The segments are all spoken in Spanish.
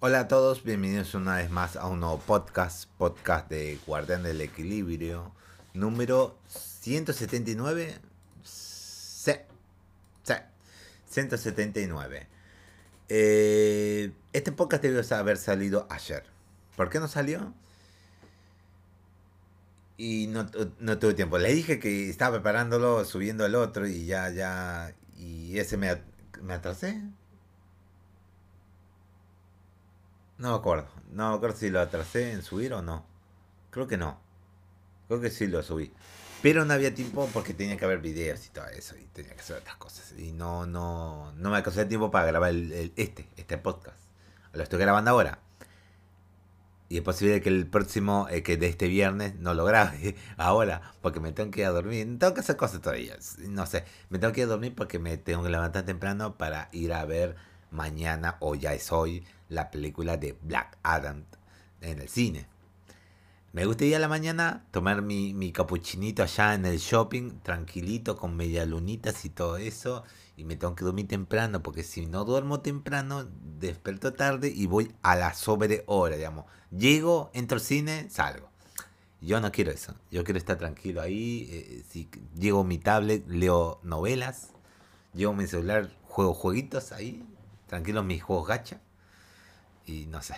Hola a todos, bienvenidos una vez más a un nuevo podcast, podcast de Guardián del Equilibrio, número 179. Sí, sí, 179. Eh, este podcast debió haber salido ayer. ¿Por qué no salió? Y no, no tuve tiempo. Le dije que estaba preparándolo, subiendo el otro y ya, ya. Y ese me, me atrasé. No me acuerdo. No me acuerdo si lo atrasé en subir o no. Creo que no. Creo que sí lo subí. Pero no había tiempo porque tenía que haber videos y todo eso. Y tenía que hacer otras cosas. Y no, no, no me alcanzó tiempo para grabar el, este, este podcast. Lo estoy grabando ahora. Y es posible que el próximo, eh, que de este viernes, no lo grabe ahora, porque me tengo que ir a dormir. Tengo que hacer cosas todavía. No sé, me tengo que ir a dormir porque me tengo que levantar temprano para ir a ver mañana, o ya es hoy, la película de Black Adam en el cine. Me gusta ir a la mañana, tomar mi, mi capuchinito allá en el shopping, tranquilito, con media lunitas y todo eso. Y me tengo que dormir temprano, porque si no duermo temprano, desperto tarde y voy a la sobre hora, digamos. Llego, entro al cine, salgo. Yo no quiero eso. Yo quiero estar tranquilo ahí. Eh, si llego mi tablet, leo novelas. Llevo mi celular, juego jueguitos ahí. Tranquilo, mis juegos gacha y no sé.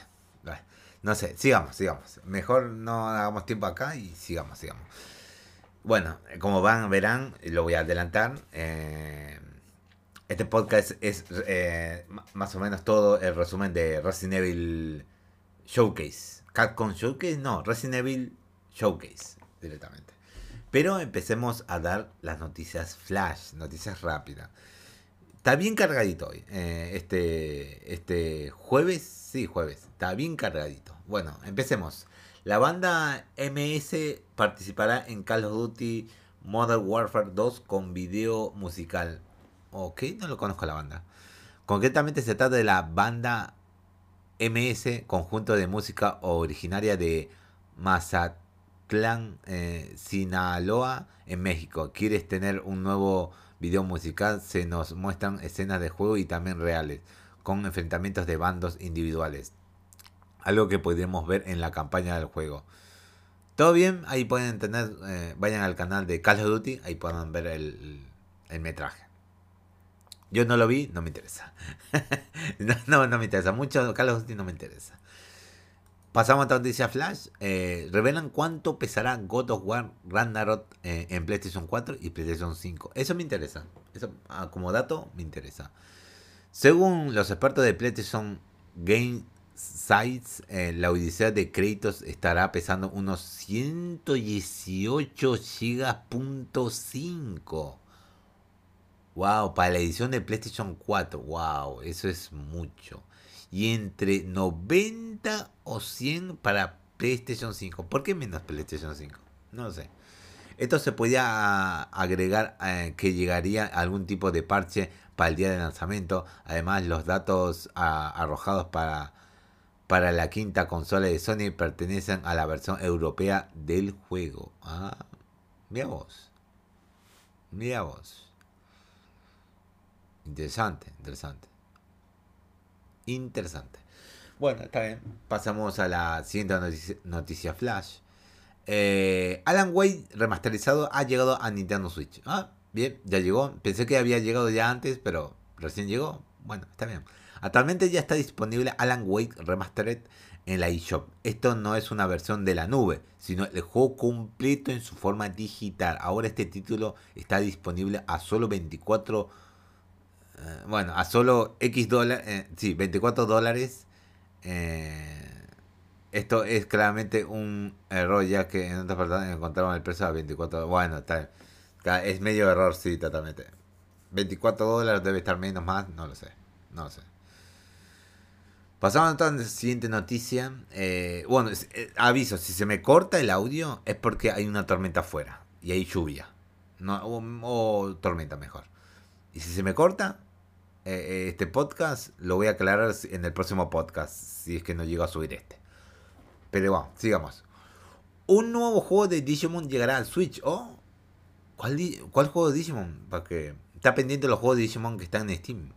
No sé, sigamos, sigamos. Mejor no hagamos tiempo acá y sigamos, sigamos. Bueno, como van, verán, lo voy a adelantar. Eh, este podcast es eh, más o menos todo el resumen de Resident Evil Showcase. Capcom Showcase, no, Resident Evil Showcase directamente. Pero empecemos a dar las noticias flash, noticias rápidas. Está bien cargadito hoy. Eh, este, este jueves, sí, jueves. Está bien cargadito. Bueno, empecemos. La banda MS participará en Call of Duty Modern Warfare 2 con video musical. Ok, no lo conozco la banda. Concretamente se trata de la banda MS, conjunto de música originaria de Mazatlán, eh, Sinaloa, en México. ¿Quieres tener un nuevo video musical se nos muestran escenas de juego y también reales, con enfrentamientos de bandos individuales. Algo que podríamos ver en la campaña del juego. Todo bien, ahí pueden tener, eh, vayan al canal de Call of Duty, ahí pueden ver el, metraje. Yo no lo vi, no me interesa. no, no, no me interesa. Mucho Call of Duty no me interesa. Pasamos a otra noticia flash. Eh, revelan cuánto pesará God of War Ragnarok eh, en PlayStation 4 y PlayStation 5. Eso me interesa. Eso ah, como dato me interesa. Según los expertos de PlayStation Game Sites, eh, la Odisea de créditos estará pesando unos 118 GB.5. Wow, para la edición de PlayStation 4. Wow, eso es mucho y entre 90 o 100 para PlayStation 5. ¿Por qué menos PlayStation 5? No sé. Esto se podía agregar eh, que llegaría algún tipo de parche para el día de lanzamiento. Además, los datos arrojados para, para la quinta consola de Sony pertenecen a la versión europea del juego. Ah, mira vos. Mira vos. Interesante, interesante interesante. Bueno, está bien. Pasamos a la siguiente noticia, flash. Eh, Alan Wake remasterizado ha llegado a Nintendo Switch. Ah, bien, ya llegó. Pensé que había llegado ya antes, pero recién llegó. Bueno, está bien. Actualmente ya está disponible Alan Wake Remastered en la eShop. Esto no es una versión de la nube, sino el juego completo en su forma digital. Ahora este título está disponible a solo 24 eh, bueno, a solo X dólares, eh, sí, 24 dólares. Eh, esto es claramente un error, ya que en otras partes encontraron el precio a 24 Bueno, está, es medio error, sí, totalmente. 24 dólares debe estar menos más, no lo sé. No lo sé. Pasamos entonces a la siguiente noticia. bueno, aviso, si se me corta el audio es porque hay una tormenta afuera y hay lluvia. No, o tormenta mejor. Y si se me corta, eh, eh, este podcast lo voy a aclarar en el próximo podcast, si es que no llego a subir este. Pero bueno, sigamos. Un nuevo juego de Digimon llegará al Switch. ¿Oh? ¿Cuál, ¿Cuál juego de Digimon? Porque está pendiente los juegos de Digimon que están en Steam.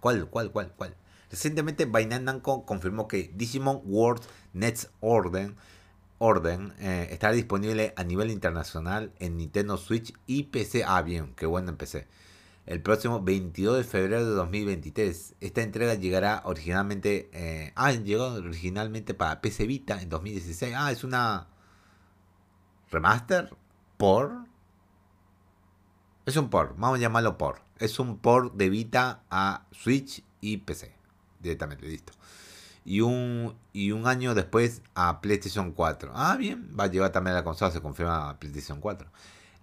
¿Cuál, cuál, cuál, cuál? Recientemente Bandai Namco confirmó que Digimon World Next Orden, Orden eh, estará disponible a nivel internacional en Nintendo Switch y PC. Ah, bien, qué bueno en PC. El próximo 22 de febrero de 2023. Esta entrega llegará originalmente. Eh, ah, llegó originalmente para PC Vita en 2016. Ah, es una. Remaster por. Es un por, vamos a llamarlo por. Es un por de Vita a Switch y PC. Directamente, listo. Y un, y un año después a PlayStation 4. Ah, bien, va a llevar también a la consola, se confirma a PlayStation 4.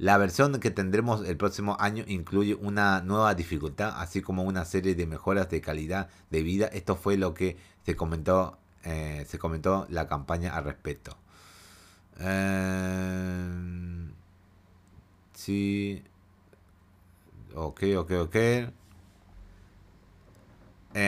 La versión que tendremos el próximo año incluye una nueva dificultad, así como una serie de mejoras de calidad de vida. Esto fue lo que se comentó, eh, se comentó la campaña al respecto. Eh, sí. Ok, ok, ok. Eh,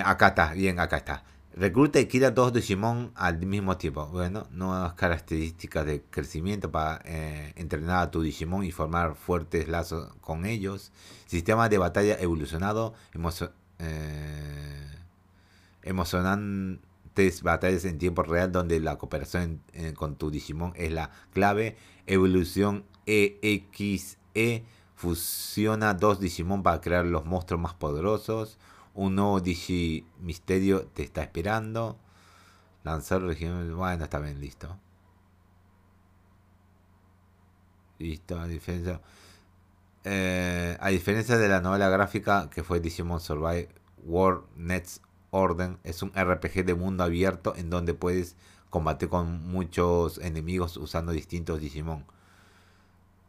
acá está, bien, acá está. Recluta y quita dos Digimon al mismo tiempo. Bueno, nuevas características de crecimiento para eh, entrenar a tu Digimon y formar fuertes lazos con ellos. Sistema de batalla evolucionado. Eh, emocionantes batallas en tiempo real donde la cooperación con tu Digimon es la clave. Evolución EXE Fusiona dos Digimon para crear los monstruos más poderosos. Un nuevo Digi Misterio te está esperando. Lanzar región. Bueno, está bien, listo. Listo, a diferencia. Eh, a diferencia de la novela gráfica que fue Digimon Survive World Next Orden, es un RPG de mundo abierto en donde puedes combatir con muchos enemigos usando distintos Digimon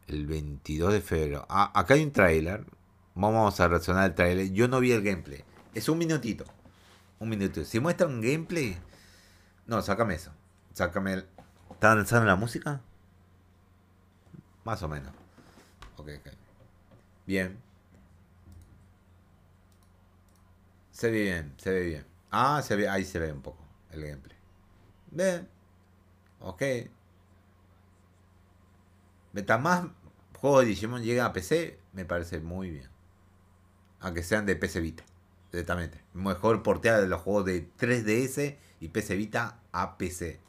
el 22 de febrero. Ah, acá hay un trailer. Vamos a reaccionar al trailer. Yo no vi el gameplay. Es un minutito. Un minutito. Si muestra un gameplay. No, sácame eso. Sácame el. ¿Está lanzando la música? Más o menos. Ok, ok. Bien. Se ve bien, se ve bien. Ah, se ve, ahí se ve un poco el gameplay. Bien. Ok. Mientras más juegos de Digimon llegan a PC, me parece muy bien. Aunque sean de PC Vita, directamente. Mejor portear los juegos de 3DS y PC Vita a PC.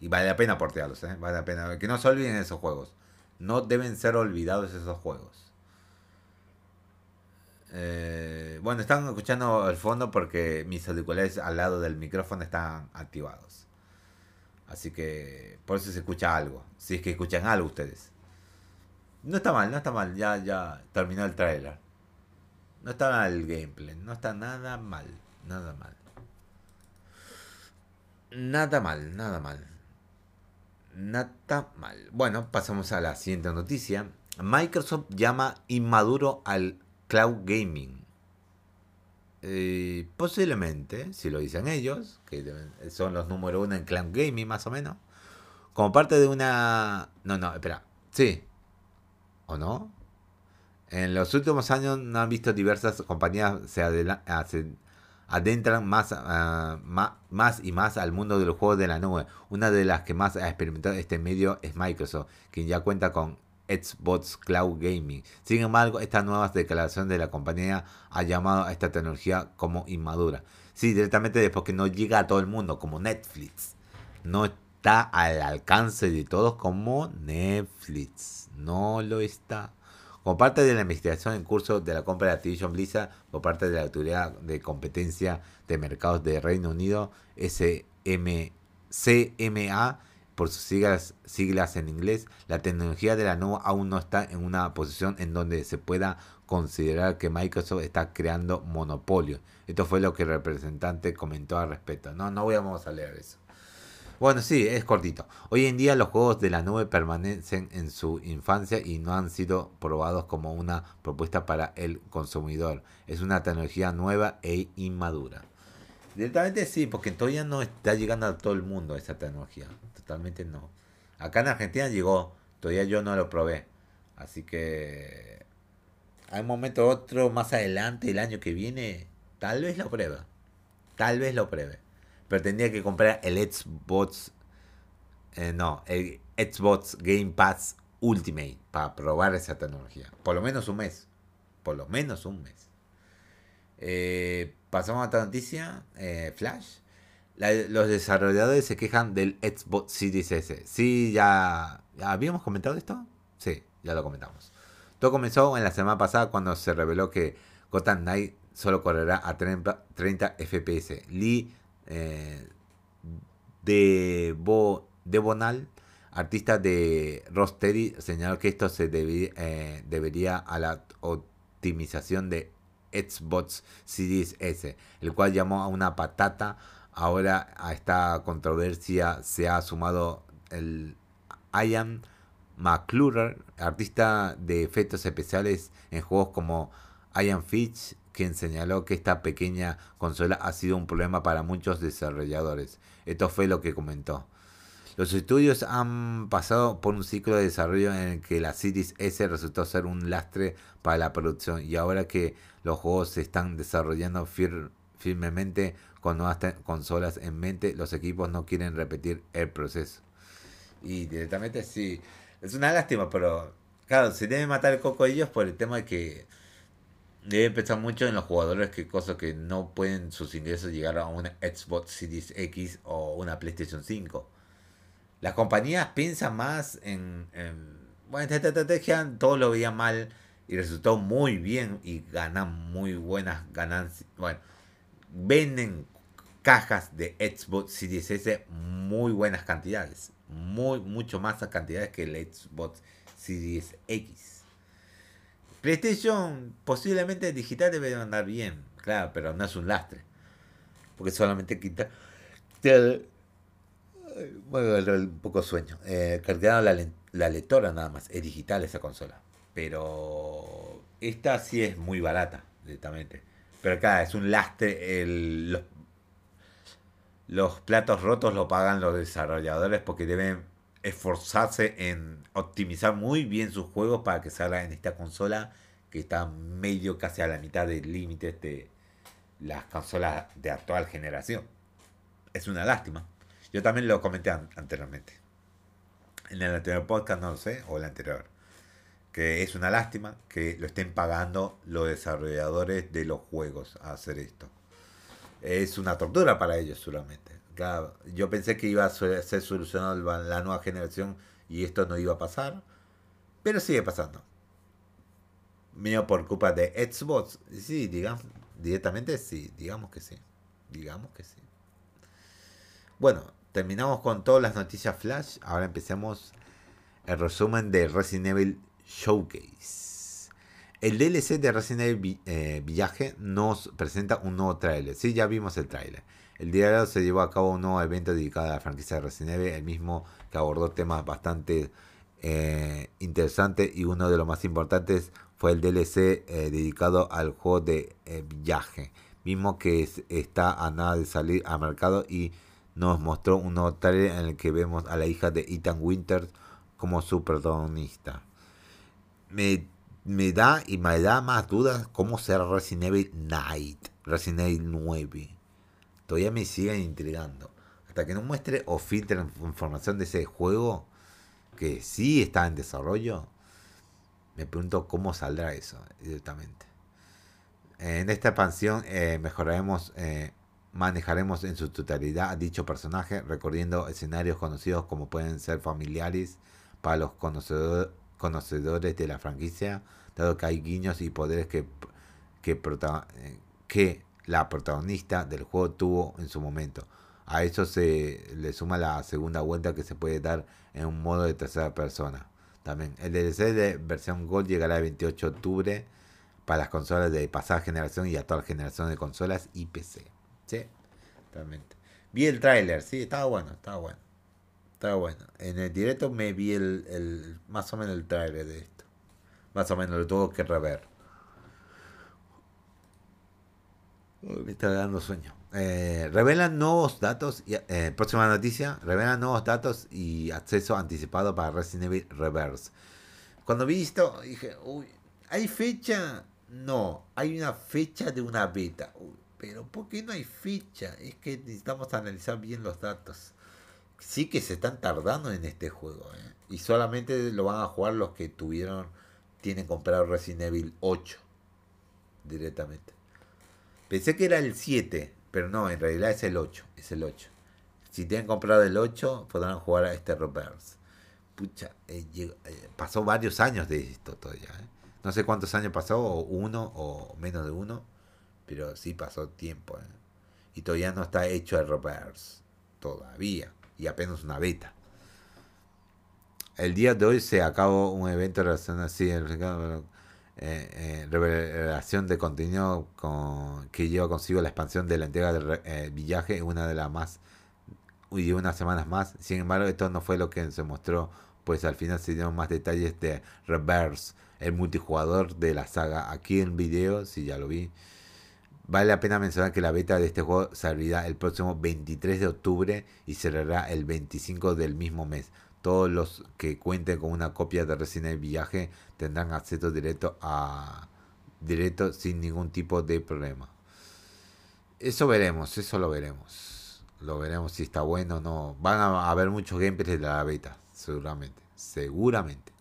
Y vale la pena portearlos, ¿eh? vale la pena. Que no se olviden esos juegos. No deben ser olvidados esos juegos. Eh, bueno, están escuchando al fondo porque mis auriculares al lado del micrófono están activados. Así que por eso se escucha algo. Si es que escuchan algo ustedes. No está mal, no está mal. Ya, ya terminó el trailer. No está mal el gameplay. No está nada mal. Nada mal. Nada mal, nada mal. Nada mal. Bueno, pasamos a la siguiente noticia. Microsoft llama inmaduro al cloud gaming. Eh, posiblemente, si lo dicen ellos, que son los número uno en cloud gaming más o menos, como parte de una... No, no, espera. Sí, ¿O no? En los últimos años no han visto diversas compañías se, adentran más, ah, más, más, y más al mundo de los juegos de la nube. Una de las que más ha experimentado este medio es Microsoft, quien ya cuenta con Xbox Cloud Gaming. Sin embargo, esta nueva declaración de la compañía ha llamado a esta tecnología como inmadura. Sí, directamente después que no llega a todo el mundo, como Netflix. No está al alcance de todos como Netflix. No lo está. Como parte de la investigación en curso de la compra de Activision Blizzard por parte de la Autoridad de Competencia de Mercados de Reino Unido, SM, CMA, por sus siglas, siglas en inglés, la tecnología de la nube aún no está en una posición en donde se pueda considerar que Microsoft está creando monopolio. Esto fue lo que el representante comentó al respecto. No, no voy a leer eso. Bueno, sí, es cortito. Hoy en día los juegos de la nube permanecen en su infancia y no han sido probados como una propuesta para el consumidor. Es una tecnología nueva e inmadura. Directamente sí, porque todavía no está llegando a todo el mundo esa tecnología. Totalmente no. Acá en Argentina llegó, todavía yo no lo probé. Así que hay un momento otro más adelante, el año que viene, tal vez lo pruebe. Tal vez lo pruebe pero tendría que comprar el Xbox, eh, no, el Xbox Game Pass Ultimate para probar esa tecnología. Por lo menos un mes. Por lo menos un mes. Eh, pasamos a otra noticia, eh, Flash. los desarrolladores se quejan del Xbox Series S. Sí, ya, habíamos comentado esto. Sí, ya lo comentamos. Todo comenzó en la semana pasada cuando se reveló que Gotham Knight solo correrá a 30, FPS. Lee eh, de, Bo, de Bonal, artista de Rosteady, señaló que esto se eh, debería a la optimización de Xbox Series S, el cual llamó a una patata. Ahora a esta controversia se ha sumado el Ian McClure, artista de efectos especiales en juegos como Ian Fitch, quien señaló que esta pequeña consola ha sido un problema para muchos desarrolladores. Esto fue lo que comentó. Los estudios han pasado por un ciclo de desarrollo en el que la Series S resultó ser un lastre para la producción y ahora que los juegos se están desarrollando firmemente con nuevas consolas en mente, los equipos no quieren repetir el proceso. Y directamente sí, es una lástima, pero claro, se debe matar el coco ellos por el tema de que debe pensar mucho en los jugadores que cosas que no pueden sus ingresos llegar a una Xbox Series X o una PlayStation 5 las compañías piensan más en, bueno, esta estrategia todos lo veían mal y resultó muy bien y ganan muy buenas ganancias. Bueno, venden cajas de Xbox Series S muy buenas cantidades, muy mucho más cantidades que el Xbox Series X. PlayStation posiblemente digital debe andar bien, claro, pero no es un lastre, porque solamente quita bueno, un poco sueño. Eh, la, la, lectora nada más. Es digital esa consola. Pero esta sí es muy barata, directamente. Pero acá es un lastre. los, los platos rotos lo pagan los desarrolladores porque deben esforzarse en optimizar muy bien sus juegos para que salga en esta consola que está medio casi a la mitad del límite de las consolas de actual generación. Es una lástima. Yo también lo comenté anteriormente. En el anterior podcast, no lo sé, o el anterior. Que es una lástima que lo estén pagando los desarrolladores de los juegos a hacer esto. Es una tortura para ellos, solamente. Yo pensé que iba a ser solucionado la nueva generación y esto no iba a pasar. Pero sigue pasando. Mío por culpa de Xbox. Sí, digamos, directamente sí, digamos que sí. Digamos que sí. Bueno, terminamos con todas las noticias flash. Ahora empecemos el resumen de Resident Evil Showcase. El DLC de Resident Evil eh, Village nos presenta un nuevo trailer. Sí, ya vimos el trailer. El hoy se llevó a cabo un nuevo evento dedicado a la franquicia de Resident Evil, el mismo que abordó temas bastante eh, interesantes y uno de los más importantes fue el DLC eh, dedicado al juego de Village, mismo que está a nada de salir al mercado y nos mostró un nuevo trailer en el que vemos a la hija de Ethan Winters como su protagonista. Me, da y me da más dudas cómo será Resident Evil Night, Resident Evil 9. Todavía me siguen intrigando. Hasta que no muestre o filtre información de ese juego, que sí está en desarrollo, me pregunto cómo saldrá eso directamente. En esta expansión eh, mejoraremos eh, manejaremos en su totalidad a dicho personaje, recorriendo escenarios conocidos como pueden ser familiares para los conocedores de la franquicia, dado que hay guiños y poderes que, que, que la protagonista del juego tuvo en su momento. A eso se le suma la segunda vuelta que se puede dar en un modo de tercera persona. También el DLC de versión Gold llegará el 28 de octubre para las consolas de pasada generación y actual generación de consolas y PC. Sí, realmente. Vi el tráiler, sí, estaba bueno, estaba bueno. Estaba bueno. En el directo me vi el, más o menos el tráiler de esto. Más o menos lo tuvo que rever. Me está dando sueño. Eh, revelan nuevos datos. Y, eh, próxima noticia. Revelan nuevos datos y acceso anticipado para Resident Evil Reverse. Cuando vi esto, dije, uy, ¿hay fecha? No, hay una fecha de una beta. Uy, pero ¿por qué no hay ficha? Es que necesitamos analizar bien los datos. Sí que se están tardando en este juego. ¿eh? Y solamente lo van a jugar los que tuvieron, tienen comprado Resident Evil 8 directamente. Pensé que era el 7, pero no, en realidad es el 8. Es el 8. Si tienen comprado el 8, podrán jugar a este Reverse. Pucha, eh, eh, pasó varios años de esto todavía. ¿eh? No sé cuántos años pasó, o uno o menos de uno, pero sí pasó tiempo. Y todavía no está hecho el Reverse. Todavía. Y apenas una beta. El día de hoy se acabó un evento relacionado así, eh, eh, revelación de contenido con, que lleva consigo la expansión de la entrega del eh, villaje una de las más y unas semanas más. Sin embargo, esto no fue lo que se mostró, pues al final se dieron más detalles de Reverse, el multijugador de la saga. Aquí en video, si ya lo vi. Vale la pena mencionar que la beta de este juego se abrirá el próximo 23 de octubre y cerrará el 25 del mismo mes. Todos los que cuenten con una copia de Resident Evil Viaje tendrán acceso directo a directo sin ningún tipo de problema. Eso veremos, eso lo veremos. Lo veremos si está bueno o no. Van a haber muchos gameplays de la beta, seguramente. Seguramente.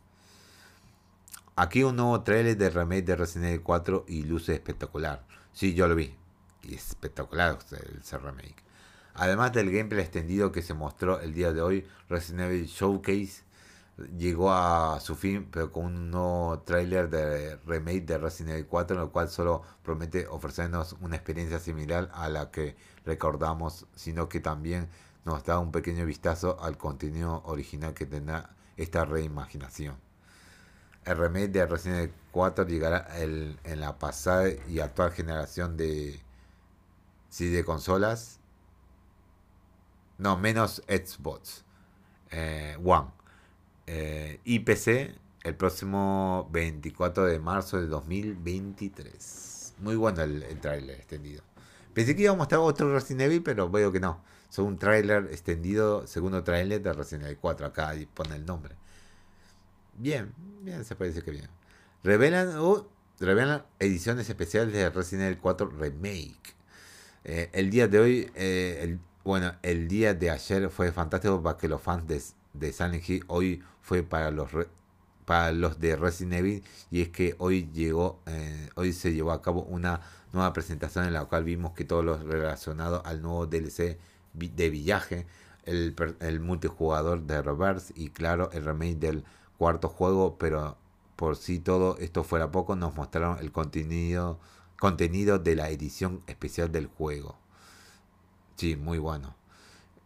Aquí un nuevo trailer de remake de Resident Evil 4 y luce espectacular. Sí, yo lo vi. Y es espectacular ese remake. Además del gameplay extendido que se mostró el día de hoy, Resident Evil Showcase llegó a su fin, pero con un nuevo tráiler de remake de Resident Evil 4, en el cual solo promete ofrecernos una experiencia similar a la que recordamos, sino que también nos da un pequeño vistazo al contenido original que tendrá esta reimaginación. El remake de Resident Evil 4 llegará en la pasada y actual generación de, sí, de consolas. No, menos Xbox eh, One eh, IPC el próximo 24 de marzo de 2023. Muy bueno el, el tráiler extendido. Pensé que iba a mostrar otro Resident Evil, pero veo que no. Es un tráiler extendido, segundo tráiler de Resident Evil 4. Acá y pone el nombre. Bien, bien, se parece que bien. Revelan, revelan ediciones especiales de Resident Evil 4 Remake. Eh, el día de hoy, eh, el, bueno, el día de ayer fue fantástico para que los fans de, de Silent Hill hoy fue para los para los de Resident Evil y es que hoy llegó eh, hoy se llevó a cabo una nueva presentación en la cual vimos que todos los relacionados al nuevo DLC de villaje el, el multijugador de Reverse y claro el remake del cuarto juego pero por si todo esto fuera poco nos mostraron el contenido contenido de la edición especial del juego sí muy bueno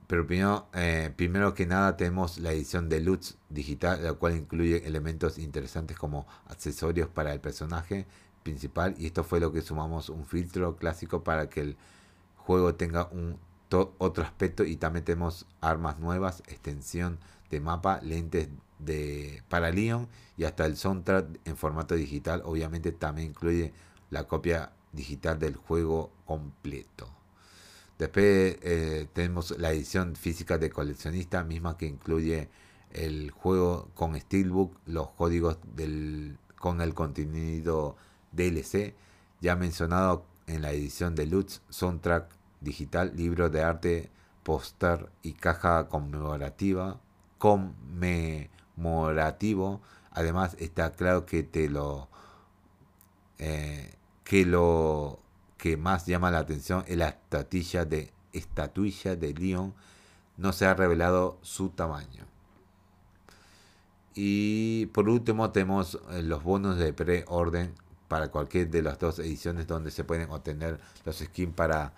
pero primero, eh, primero que nada tenemos la edición de Lutz digital, la cual incluye elementos interesantes como accesorios para el personaje principal. Y esto fue lo que sumamos un filtro clásico para que el juego tenga un otro aspecto. Y también tenemos armas nuevas, extensión de mapa, lentes de para Leon y hasta el soundtrack en formato digital. Obviamente también incluye la copia digital del juego completo. Después eh, tenemos la edición física de coleccionista, misma que incluye el juego con Steelbook, los códigos del, con el contenido DLC, ya mencionado en la edición de Lutz, soundtrack digital, libro de arte, póster y caja conmemorativa, conmemorativo. Además está claro que te lo eh, que lo que más llama la atención es la estatuilla de, estatuilla de Leon. No se ha revelado su tamaño. Y por último tenemos eh, los bonos de pre-orden para cualquier de las dos ediciones donde se pueden obtener los skins para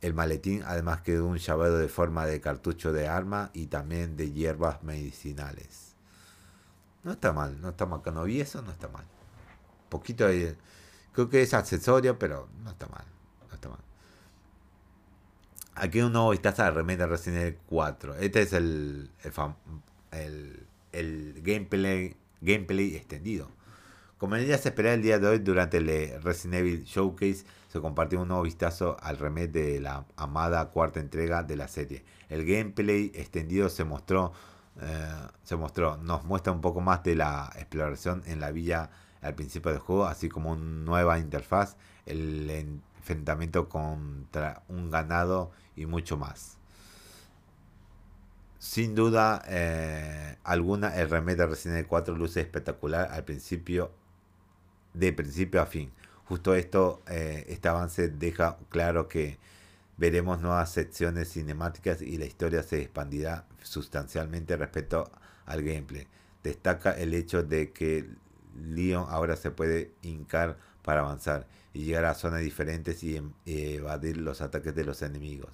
el maletín, además que de un llavero de forma de cartucho de arma y también de hierbas medicinales. No está mal, no está mal. no vi eso, no está mal. Poquito de Creo que es accesorio, pero no está mal. No está mal. Aquí un nuevo vistazo a remake de Resident Evil 4. Este es el, el, el, gameplay, gameplay extendido. Como ya se esperaba el día de hoy, durante el Resident Evil Showcase se compartió un nuevo vistazo al remake de la amada cuarta entrega de la serie. El gameplay extendido se mostró, eh, se mostró, nos muestra un poco más de la exploración en la villa al principio del juego, así como una nueva interfaz, el enfrentamiento contra un ganado y mucho más. Sin duda eh, alguna, el remake de Resident Evil 4 luce espectacular al principio, de principio a fin. Justo esto, eh, este avance deja claro que veremos nuevas secciones cinemáticas y la historia se expandirá sustancialmente respecto al gameplay. Destaca el hecho de que Leon ahora se puede hincar para avanzar y llegar a zonas diferentes y em, evadir los ataques de los enemigos.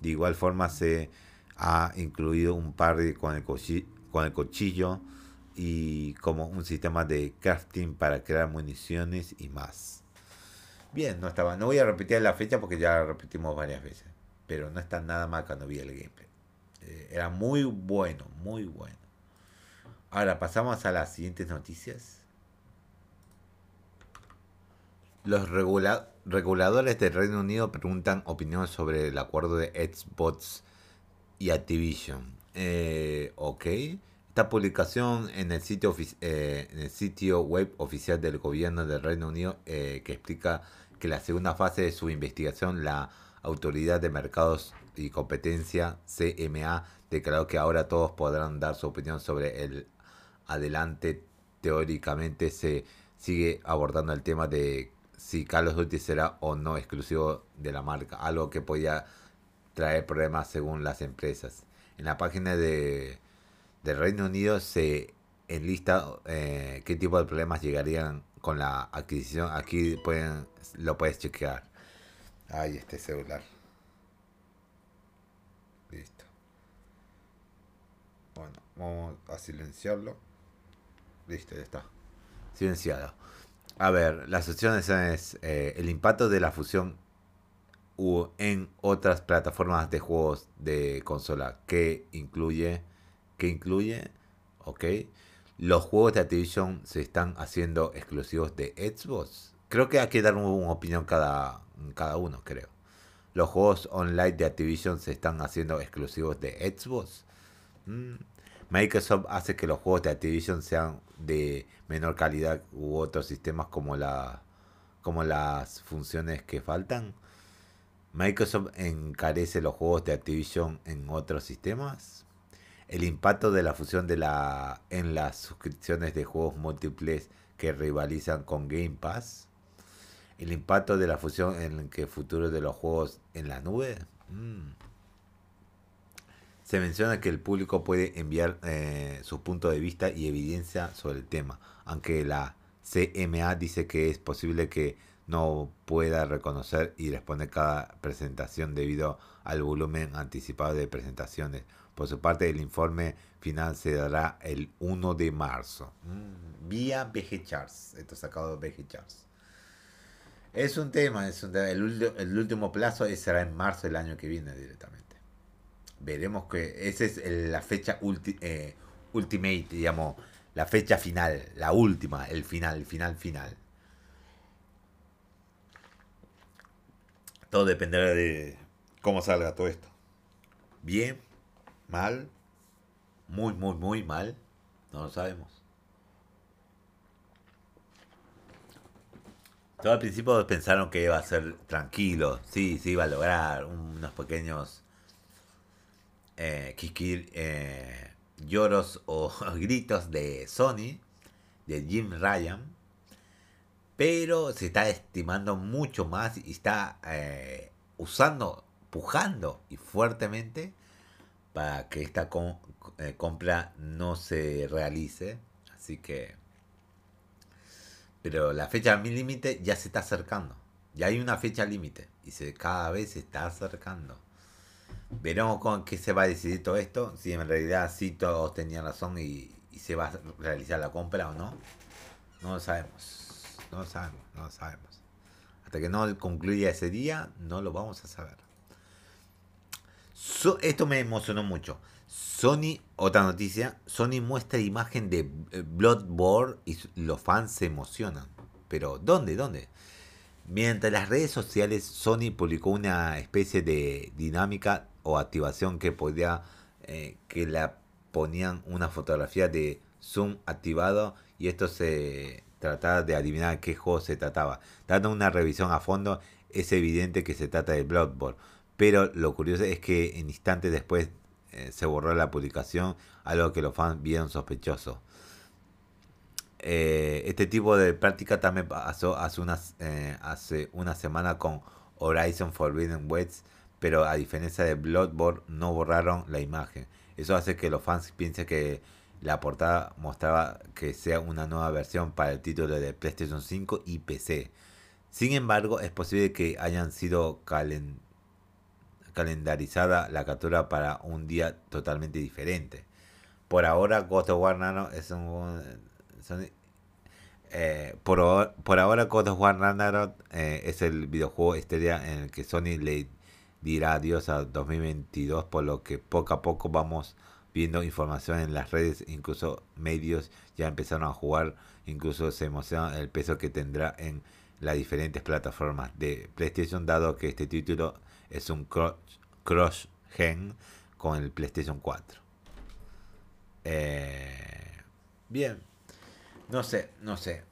De igual forma se ha incluido un par el, con el cuchillo y como un sistema de crafting para crear municiones y más. Bien, no estaba. No voy a repetir la fecha porque ya la repetimos varias veces. Pero no está nada mal cuando vi el gameplay. Eh, era muy bueno, muy bueno. Ahora pasamos a las siguientes noticias. Los reguladores del Reino Unido preguntan opinión sobre el acuerdo de Xbox y Activision. Eh, ok. Esta publicación en el sitio, eh, en el sitio web oficial del gobierno del Reino Unido que explica que la segunda fase de su investigación, la Autoridad de Mercados y Competencia, CMA, declaró que ahora todos podrán dar su opinión sobre el adelante. Teóricamente se sigue abordando el tema de si Carlos Duty será o no exclusivo de la marca, algo que podía traer problemas según las empresas. En la página de, Reino Unido se enlista eh, qué tipo de problemas llegarían con la adquisición. Aquí pueden, lo puedes chequear. Ahí este celular. Listo. Bueno, vamos a silenciarlo. Listo, ya está. Silenciado. A ver, las opciones es eh, el impacto de la fusión en otras plataformas de juegos de consola que incluye que incluye ok los juegos de Activision se están haciendo exclusivos de Xbox. Creo que hay que dar una opinión cada, cada uno, creo. Los juegos online de Activision se están haciendo exclusivos de Xbox. Mm. Microsoft hace que los juegos de Activision sean de menor calidad u otros sistemas como, la, como las funciones que faltan. Microsoft encarece los juegos de Activision en otros sistemas el impacto de la fusión de la en las suscripciones de juegos múltiples que rivalizan con Game Pass, el impacto de la fusión en el que futuro de los juegos en la nube. Mm. Se menciona que el público puede enviar eh, su punto de vista y evidencia sobre el tema, aunque la CMA dice que es posible que no pueda reconocer y responder cada presentación debido al volumen anticipado de presentaciones por su parte, el informe final se dará el 1 de marzo. Mm, vía BG. Esto sacado de BG. Es un tema, es El, último plazo será en marzo del año que viene directamente. Veremos que esa es la fecha eh, ultimate, digamos, la fecha final, la última, el final, el final final. Todo dependerá de cómo salga todo esto. Bien, mal, muy, muy, muy mal, no lo sabemos. Todo al principio pensaron que iba a ser tranquilo, sí, sí iba a lograr unos pequeños eh, eh lloros o gritos de Sony, de Jim Ryan, pero se está estimando mucho más y está eh, usando, pujando y fuertemente para que esta eh, compra no se realice. Así que... Pero la fecha límite ya se está acercando. Ya hay una fecha límite y se cada vez se está acercando. Veremos con qué se va a decidir todo esto. Si en realidad sí todos tenían razón y, y se va a realizar la compra o no. No lo sabemos. No lo sabemos. No lo sabemos. Hasta que no concluya ese día, no lo vamos a saber esto me emocionó mucho. Sony, otra noticia, Sony muestra imagen de eh, Bloodborne y los fans se emocionan. Pero, ¿dónde? ¿Dónde? Mientras las redes sociales, Sony publicó una especie de dinámica o activación que podía, eh, que la ponían una fotografía de zoom activado y esto se trataba de adivinar qué juego se trataba. Dando una revisión a fondo, es evidente que se trata de Bloodborne pero lo curioso es que en instantes después eh, se borró la publicación, algo que los fans vieron sospechoso. eh, este tipo de práctica también pasó hace, unas, eh, hace una semana con Horizon Forbidden West, pero a diferencia de Bloodborne no borraron la imagen. Eso hace que los fans piensen que la portada mostraba que sea una nueva versión para el título de PlayStation 5 y PC. Sin embargo, es posible que hayan sido calendarizada la captura para un día totalmente diferente. Por ahora, God of War Nano es un... Eh, por, ahora, God of War Ragnarok eh, es el videojuego estrella en el que Sony le dirá adiós a 2022, por lo que poco a poco vamos viendo información en las redes, incluso medios ya empezaron a jugar, incluso se emociona el peso que tendrá en las diferentes plataformas de PlayStation, dado que este título es un cross, gen con el PlayStation 4. Eh, bien, no sé, no sé.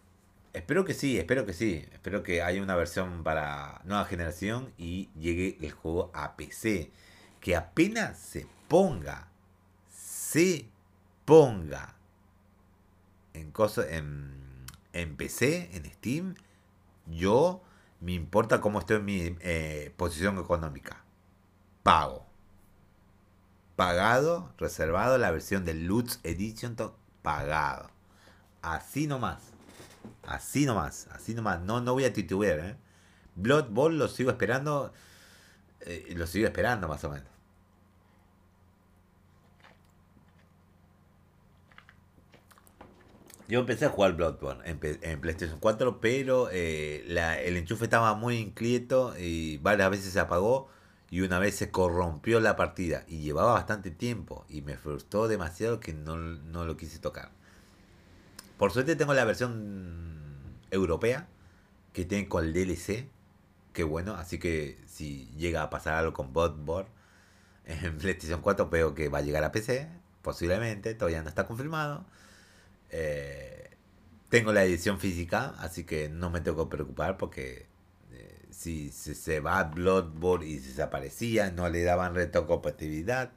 Espero que sí, espero que sí. Espero que haya una versión para nueva generación y llegue el juego a PC. Que apenas se ponga se ponga en, cosas en, en PC, en Steam, yo me importa cómo estoy en mi eh, posición económica. Pago. Pagado, reservado la versión de Lutz Edition, pagado. Así nomás. Así nomás, así nomás. No, no voy a titubear, ¿eh? Blood Bowl lo sigo esperando. Eh, lo sigo esperando más o menos. Yo empecé a jugar Bloodborne en, PlayStation 4, pero eh, el enchufe estaba muy inquieto y varias veces se apagó y una vez se corrompió la partida y llevaba bastante tiempo y me frustró demasiado que no, lo quise tocar. Por suerte tengo la versión europea que tiene con el DLC, que bueno, así que si llega a pasar algo con Bloodborne en PlayStation 4 veo que va a llegar a PC, posiblemente, todavía no está confirmado. Eh, tengo la edición física, así que no me tengo que preocupar porque eh, si, se va Bloodborne y desaparecía, no le daban retrocompatibilidad,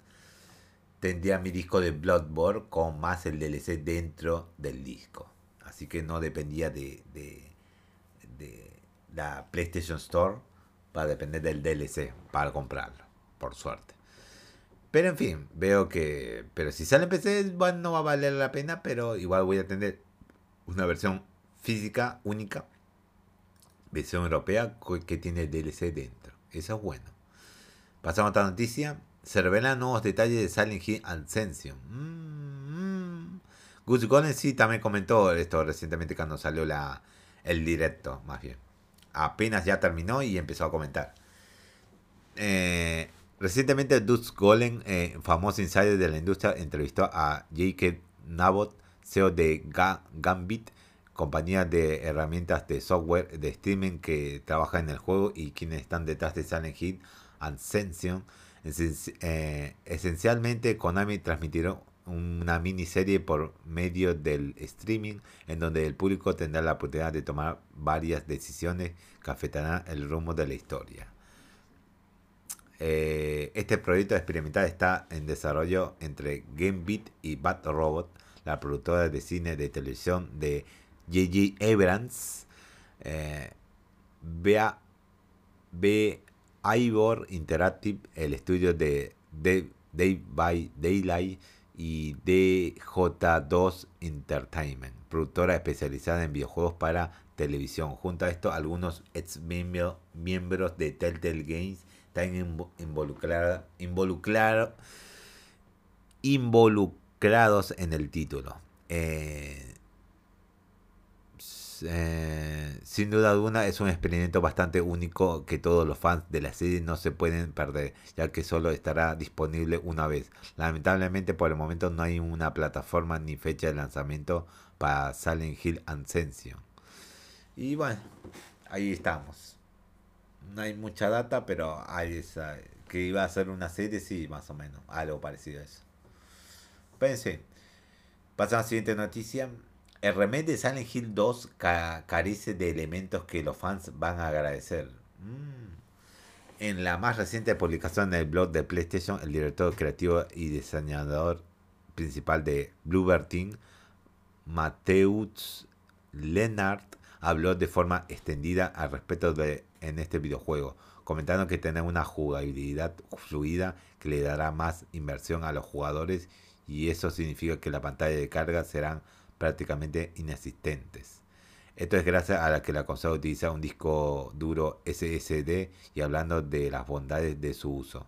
tendría mi disco de Bloodborne con más el DLC dentro del disco. Así que no dependía de, de, de la PlayStation Store para depender del DLC para comprarlo, por suerte. Pero en fin, veo que. Pero si sale en PC, bueno, no va a valer la pena, pero igual voy a tener una versión física única, versión europea que tiene DLC dentro. Eso es bueno. Pasamos a otra noticia. Se revelan nuevos detalles de Silent Hill Ascension. Mm, Gus Golden sí también comentó esto recientemente cuando salió la, el directo, más bien. Apenas ya terminó y empezó a comentar. Eh, Recientemente, Dutch Golem, eh, famoso insider de la industria, entrevistó a J.K. Nabot, CEO de Gambit, compañía de herramientas de software de streaming que trabaja en el juego y quienes están detrás de Silent Hill Ascension. Eh, esencialmente, Konami transmitirá una miniserie por medio del streaming en donde el público tendrá la oportunidad de tomar varias decisiones que afectarán el rumbo de la historia. Eh, este proyecto experimental está en desarrollo entre GameBeat y Bat Robot, la productora de cine de televisión de J.J. Abrams. Eh, Interactive, el estudio de Day, by Daylight y DJ2 Entertainment, productora especializada en videojuegos para televisión. Junto a esto, algunos ex miembros de Telltale Games están involucrados en el título. Eh, sin duda alguna es un experimento bastante único que todos los fans de la serie no se pueden perder, ya que solo estará disponible una vez. Lamentablemente por el momento no hay una plataforma ni fecha de lanzamiento para Silent Hill Ascension. Y bueno, ahí estamos no hay mucha data, pero hay esa, que iba a ser una serie, sí, más o menos, algo parecido a eso. Pensé. Pasamos a la siguiente noticia. El remake de Silent Hill 2 carece de elementos que los fans van a agradecer. Mm. En la más reciente publicación del blog de PlayStation, el director creativo y diseñador principal de Bluebird Team, Mateusz Lennart habló de forma extendida al respecto de en este videojuego, comentando que tiene una jugabilidad fluida que le dará más inversión a los jugadores y eso significa que la pantalla de carga serán prácticamente inexistentes. Esto es gracias a la que la consola utiliza un disco duro SSD y hablando de las bondades de su uso.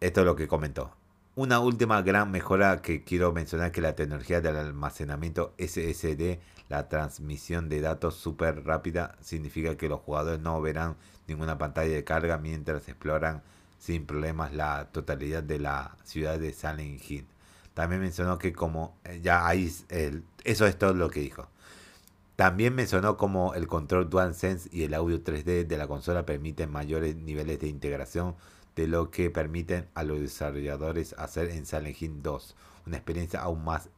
Esto es lo que comentó. Una última gran mejora que quiero mencionar que la tecnología del almacenamiento SSD, la transmisión de datos súper rápida, significa que los jugadores no verán ninguna pantalla de carga mientras exploran sin problemas la totalidad de la ciudad de Silent Hill. También mencionó que como eh, ya hay el, eso es todo lo que dijo. También mencionó como el control DualSense y el audio 3D de la consola permiten mayores niveles de integración de lo que permiten a los desarrolladores hacer en Silent Hill 2, una experiencia aún más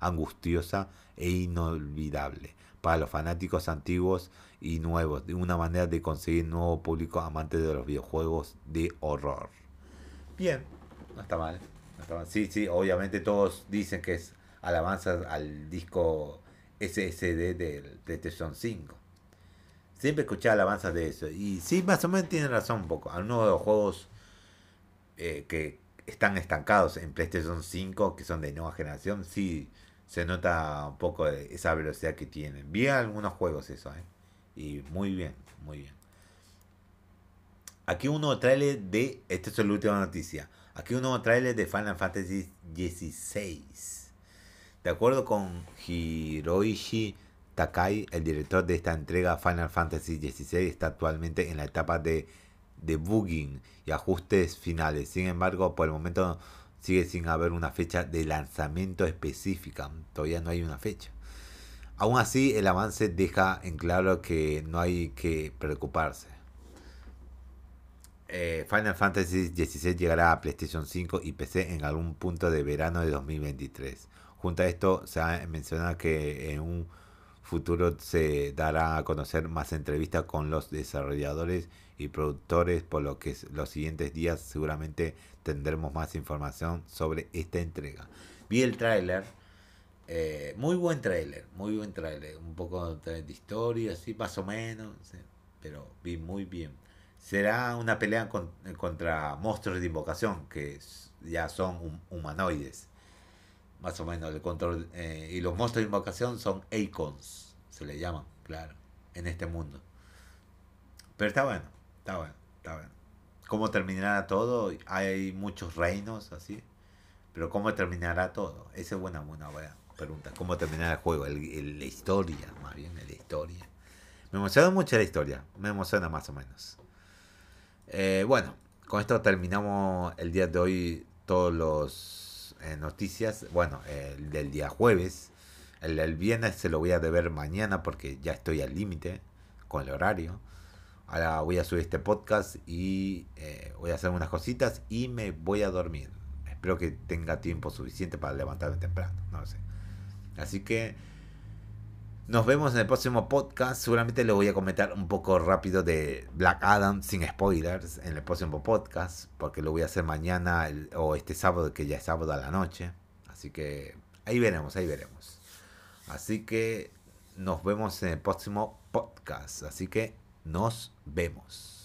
angustiosa e inolvidable para los fanáticos antiguos y nuevos, de una manera de conseguir nuevo público amante de los videojuegos de horror. Bien, no está mal. No está mal. Sí, sí, obviamente todos dicen que es alabanza al disco SSD del PlayStation 5. Siempre escuché alabanzas de eso. Y sí, más o menos tiene razón un poco. Algunos de los juegos eh, que están estancados en PlayStation 5, que son de nueva generación, sí se nota un poco de esa velocidad que tienen. Vi algunos juegos eso, ¿eh? Y muy bien, muy bien. Aquí un nuevo trailer de. Esta es la última noticia. Aquí un nuevo trailer de Final Fantasy XVI. De acuerdo con Hiroishi Takai, el director de esta entrega, Final Fantasy XVI está actualmente en la etapa de debugging y ajustes finales. Sin embargo, por el momento sigue sin haber una fecha de lanzamiento específica. Todavía no hay una fecha. Aún así, el avance deja en claro que no hay que preocuparse. Eh, Final Fantasy XVI llegará a PlayStation 5 y PC en algún punto de verano de 2023. Junto a esto, se ha mencionado que en un futuro se dará a conocer más entrevistas con los desarrolladores y productores, por lo que los siguientes días seguramente tendremos más información sobre esta entrega. Vi el tráiler, eh, muy buen tráiler, muy buen tráiler, un poco de historia, así más o menos, pero vi muy bien. Será una pelea contra monstruos de invocación, que ya son humanoides, más o menos el control. Eh, y los monstruos de invocación son Icons, se le llaman, claro, en este mundo. Pero está bueno. Está bueno, está bueno. ¿Cómo terminará todo? Hay muchos reinos así. Pero ¿cómo terminará todo? Esa es buena, buena, buena pregunta. ¿Cómo terminará el juego? El, la historia, más bien, la historia. Me emociona mucho la historia. Me emociona más o menos. Eh, bueno, con esto terminamos el día de hoy todos los eh, noticias. Bueno, el del día jueves. El viernes se lo voy a deber mañana porque ya estoy al límite con el horario. Ahora voy a subir este podcast y eh, voy a hacer unas cositas y me voy a dormir. Espero que tenga tiempo suficiente para levantarme temprano. No sé. Así que nos vemos en el próximo podcast. Seguramente le voy a comentar un poco rápido de Black Adam sin spoilers en el próximo podcast. Porque lo voy a hacer mañana o este sábado que ya es sábado a la noche. Así que ahí veremos, ahí veremos. Así que nos vemos en el próximo podcast. Así que nos vemos.